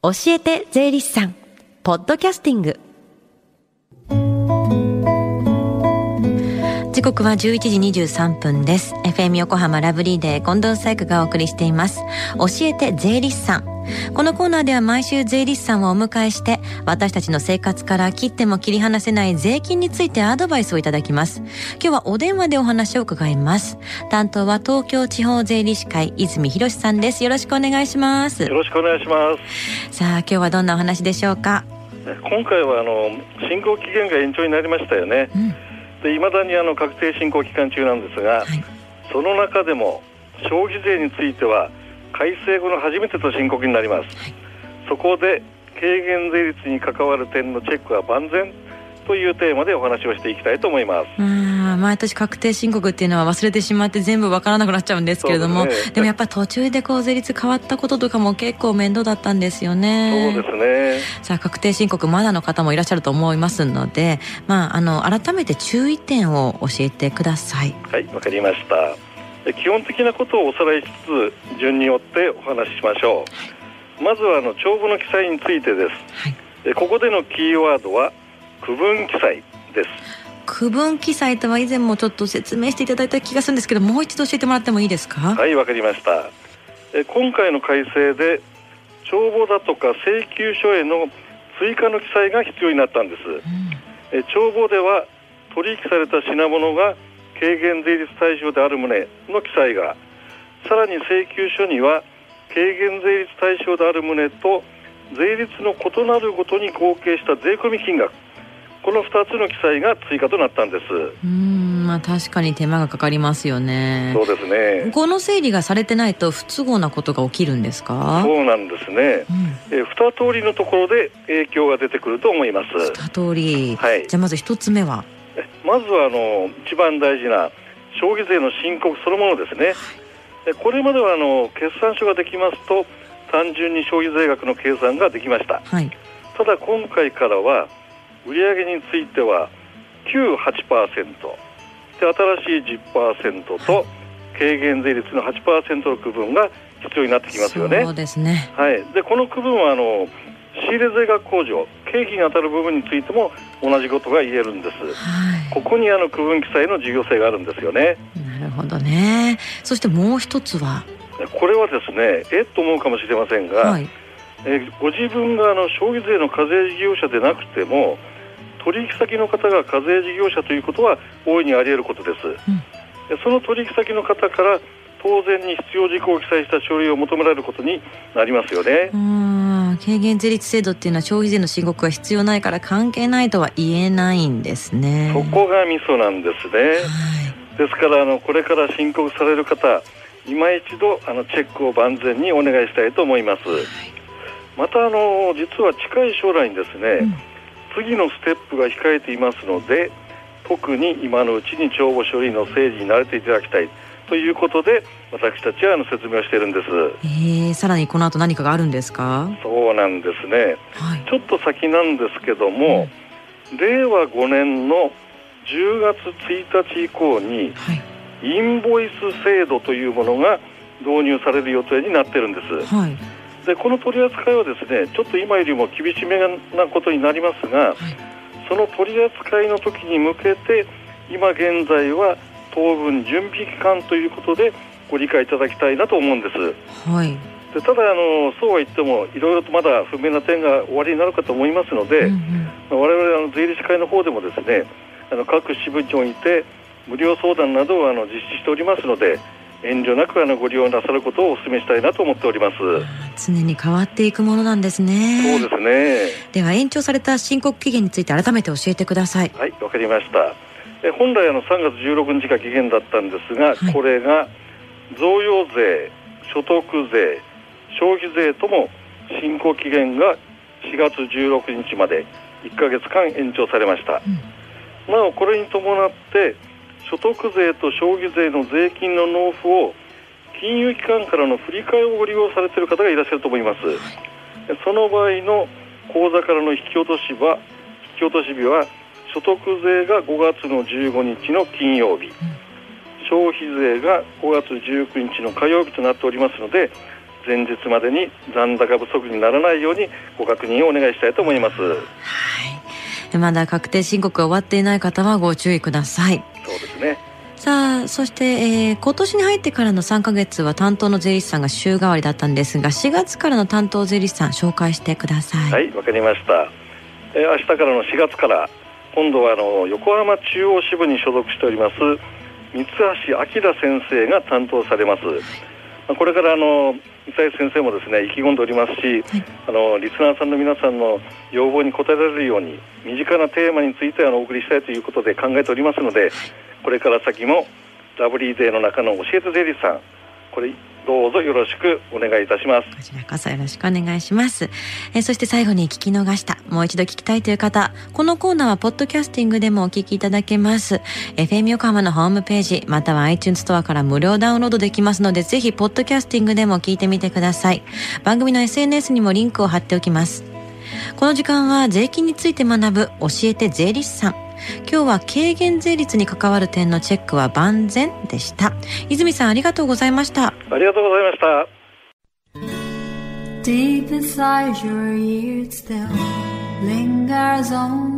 教えて税理士さん。ポッドキャスティング。時刻は11時23分です。FM 横浜ラブリーデー近藤紗友がお送りしています。教えて税理士さん。このコーナーでは毎週税理士さんをお迎えして私たちの生活から切っても切り離せない税金についてアドバイスをいただきます。今日はお電話でお話を伺います。担当は東京地方税理士会泉博さんです。よろしくお願いします。よろしくお願いします。さあ今日はどんなお話でしょうか？今回はあの申告期限が延長になりましたよね、うん、で未だにあの確定申告期間中なんですが、はい、その中でも消費税については改正後の初めてと申告になります、はい、そこで軽減税率に関わる点のチェックは万全というテーマでお話をしていきたいと思います。毎年確定申告っていうのは忘れてしまって全部わからなくなっちゃうんですけれども。で、ね,、もやっぱり途中でこう税率変わったこととかも結構面倒だったんですよね。そうですね。さあ確定申告まだの方もいらっしゃると思いますのでまああの改めて注意点を教えてください。はいわかりました基本的なことをおさらいしつつ順によってお話ししましょう、はい、まずはあの帳簿の記載についてです、はい、ここでのキーワードは区分記載です。区分記載とは以前もちょっと説明していただいた気がするんですけどもう一度教えてもらってもいいですか？はいわかりました。今回の改正で帳簿だとか請求書への追加の記載が必要になったんです、うん、帳簿では取引された品物が軽減税率対象である旨の記載がさらに請求書には軽減税率対象である旨と税率の異なるごとに合計した税込み金額。この2つの記載が追加となったんです。うんまあ確かに手間がかかりますよね。そうですね。この整理がされてないと不都合なことが起きるんですか？そうなんですね、うん、え二通りのところで影響が出てくると思います。二通り、はい、じゃあまず一つ目は？まずはあの一番大事な消費税の申告そのものですね、はい、これまではあの決算書ができますと単純に消費税額の計算ができました、はい、ただ今回からは売上については98%で新しい10%と軽減税率の8%の区分が必要になってきますよね。そうですね。はい。でこの区分はあの仕入れ税額控除経費に当たる部分についても同じことが言えるんです、はい、ここにあの区分記載の重要性があるんですよね。なるほどね。そしてもう一つは？これはですねえっと思うかもしれませんが、はい、えご自分があの消費税の課税事業者でなくても取引先の方が課税事業者ということは大いにあり得ることです、うん、その取引先の方から当然に必要事項を記載した書類を求められることになりますよね。軽減税率制度っていうのは消費税の申告が必要ないから関係ないとは言えないんですね。そこがミソなんですね。はい、ですからあのこれから申告される方、今一度あのチェックを万全にお願いしたいと思います。はい、またあの実は近い将来にですね、うん、次のステップが控えていますので、特に今のうちに帳簿処理の整理に慣れていただきたい。ということで私たちはあの説明をしているんです。えー、さらにこの後何かがあるんですか？そうなんですね、はい、ちょっと先なんですけども、うん、令和5年の10月1日以降に、はい、インボイス制度というものが導入される予定になってるんです。はい。でこの取り扱いはですねちょっと今よりも厳しめなことになりますが、はい、その取り扱いの時に向けて今現在は当分準備期間ということでご理解いただきたいなと思うんです。はい。でただあの、そうは言ってもいろいろとまだ不明な点が終わりになるかと思いますので、うんうん、我々あの税理士会の方でもですねあの各支部長にて無料相談などをあの実施しておりますので遠慮なくあのご利用なさることをお勧めしたいなと思っております。常に変わっていくものなんですね。そうですね。では延長された申告期限について改めて教えてください。はいわかりましたえ本来あの3月16日が期限だったんですが、はい、これが贈与税、所得税、消費税とも申告期限が4月16日まで1か月間延長されました、うん、なおこれに伴って所得税と消費税の税金の納付を金融機関からの振り替えをご利用されている方がいらっしゃると思います、はい、その場合の口座からの引き落としは引き落とし日は所得税が5月の15日の金曜日、うん、消費税が5月19日の火曜日となっておりますので前日までに残高不足にならないようにご確認をお願いしたいと思います。はい。まだ確定申告が終わっていない方はご注意ください。そうですね。さあ、そして、えー、今年に入ってからの3か月は担当の税理士さんが週替わりだったんですが、4月からの担当税理士さん紹介してください。はい、わかりました。えー、明日からの4月から今度はあの横浜中央支部に所属しております三橋明先生が担当されます。これからあの三橋先生もですね意気込んでおりますし、はい、あのリスナーさんの皆さんの要望に応えられるように身近なテーマについてあのお送りしたいということで考えておりますので、これから先もラブリーデーの中の教えて税理士さんこれどうぞよろしくお願いいたします。こちらこそよろしくお願いします。えそして最後に聞き逃したもう一度聞きたいという方このコーナーはポッドキャスティングでもお聞きいただけます。FM 横浜のホームページまたは iTunes ストアから無料ダウンロードできますのでぜひポッドキャスティングでも聞いてみてください。番組の SNS にもリンクを貼っておきます。この時間は税金について学ぶ教えて税理士さん。今日は軽減税率に関わる点のチェックは万全でした。泉さんありがとうございました。ありがとうございました。Deep inside your ears still lingers on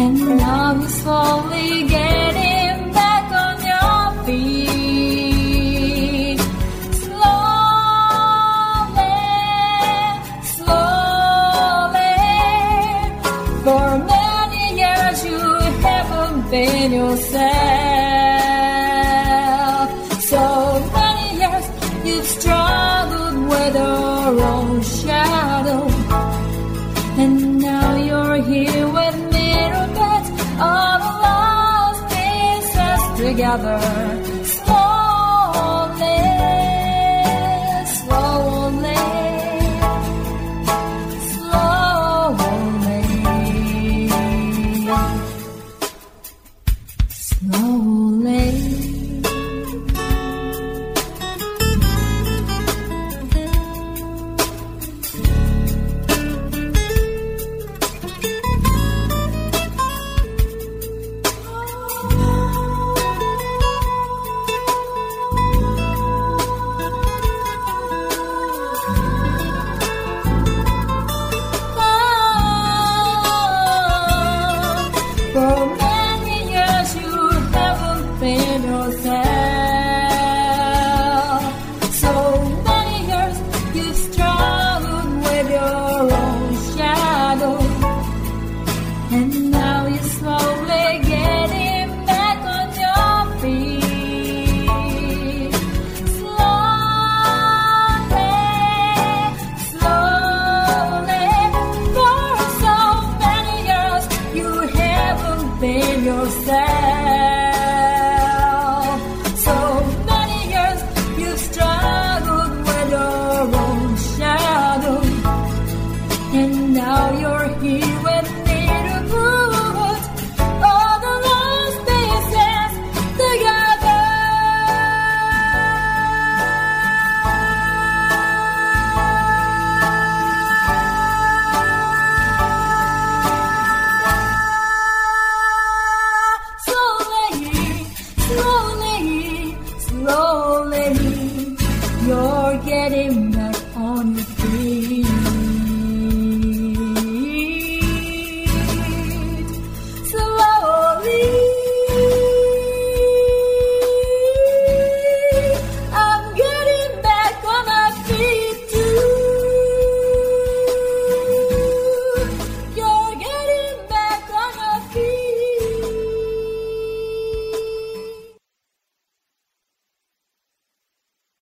And now you slowly getting together.